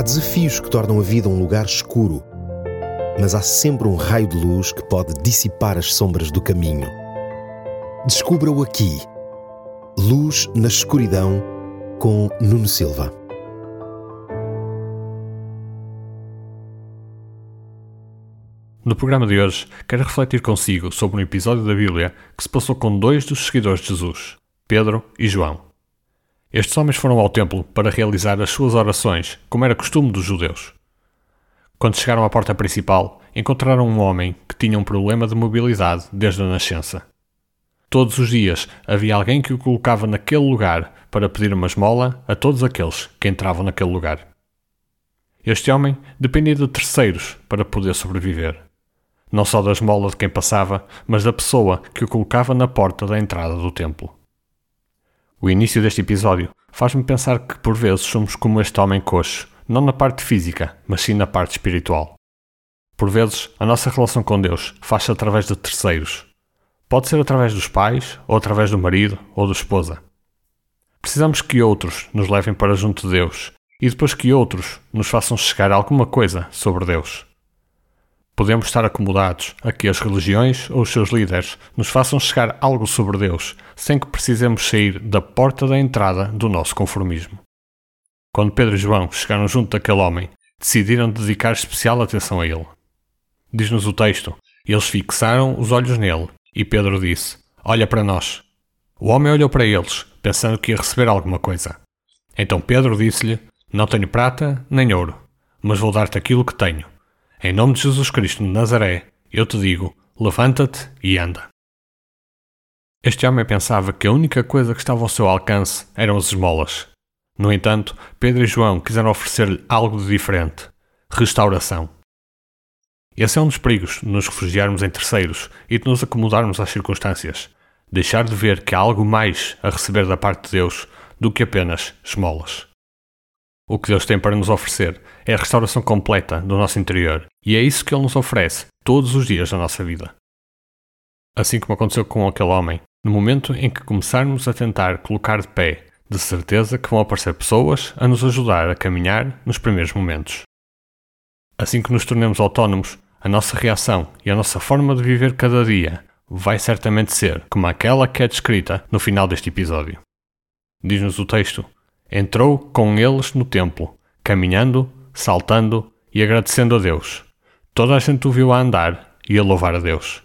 Há desafios que tornam a vida um lugar escuro, mas há sempre um raio de luz que pode dissipar as sombras do caminho. Descubra-o aqui. Luz na escuridão com Nuno Silva. No programa de hoje, quero refletir consigo sobre um episódio da Bíblia que se passou com dois dos seguidores de Jesus, Pedro e João. Estes homens foram ao templo para realizar as suas orações, como era costume dos judeus. Quando chegaram à porta principal, encontraram um homem que tinha um problema de mobilidade desde a nascença. Todos os dias havia alguém que o colocava naquele lugar para pedir uma esmola a todos aqueles que entravam naquele lugar. Este homem dependia de terceiros para poder sobreviver. Não só da esmola de quem passava, mas da pessoa que o colocava na porta da entrada do templo. O início deste episódio faz-me pensar que por vezes somos como este homem coxo, não na parte física, mas sim na parte espiritual. Por vezes, a nossa relação com Deus faz-se através de terceiros. Pode ser através dos pais, ou através do marido ou da esposa. Precisamos que outros nos levem para junto de Deus e depois que outros nos façam chegar alguma coisa sobre Deus. Podemos estar acomodados a que as religiões ou os seus líderes nos façam chegar algo sobre Deus, sem que precisemos sair da porta da entrada do nosso conformismo. Quando Pedro e João chegaram junto daquele homem, decidiram dedicar especial atenção a ele. Diz-nos o texto: Eles fixaram os olhos nele, e Pedro disse: Olha para nós. O homem olhou para eles, pensando que ia receber alguma coisa. Então Pedro disse-lhe: Não tenho prata nem ouro, mas vou dar-te aquilo que tenho. Em nome de Jesus Cristo de Nazaré, eu te digo: levanta-te e anda. Este homem pensava que a única coisa que estava ao seu alcance eram as esmolas. No entanto, Pedro e João quiseram oferecer-lhe algo de diferente: restauração. Esse é um dos perigos de nos refugiarmos em terceiros e de nos acomodarmos às circunstâncias. Deixar de ver que há algo mais a receber da parte de Deus do que apenas esmolas. O que Deus tem para nos oferecer é a restauração completa do nosso interior e é isso que Ele nos oferece todos os dias da nossa vida. Assim como aconteceu com aquele homem, no momento em que começarmos a tentar colocar de pé, de certeza que vão aparecer pessoas a nos ajudar a caminhar nos primeiros momentos. Assim que nos tornemos autónomos, a nossa reação e a nossa forma de viver cada dia vai certamente ser como aquela que é descrita no final deste episódio. Diz-nos o texto: Entrou com eles no templo, caminhando, saltando e agradecendo a Deus. Toda a gente o viu a andar e a louvar a Deus.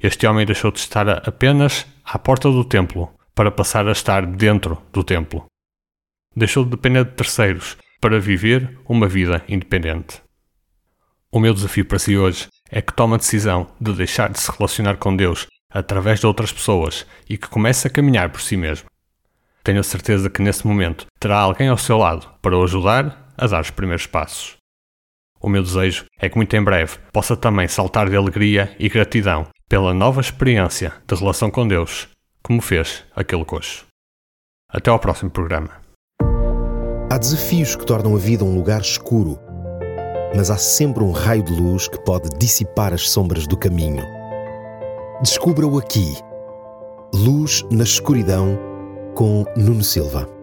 Este homem deixou de estar apenas à porta do templo para passar a estar dentro do templo. Deixou de depender de terceiros para viver uma vida independente. O meu desafio para si hoje é que tome a decisão de deixar de se relacionar com Deus através de outras pessoas e que comece a caminhar por si mesmo. Tenho a certeza que nesse momento terá alguém ao seu lado para o ajudar a dar os primeiros passos. O meu desejo é que muito em breve possa também saltar de alegria e gratidão pela nova experiência de relação com Deus, como fez aquele coxo. Até ao próximo programa. Há desafios que tornam a vida um lugar escuro, mas há sempre um raio de luz que pode dissipar as sombras do caminho. Descubra-o aqui. Luz na escuridão com Nuno Silva.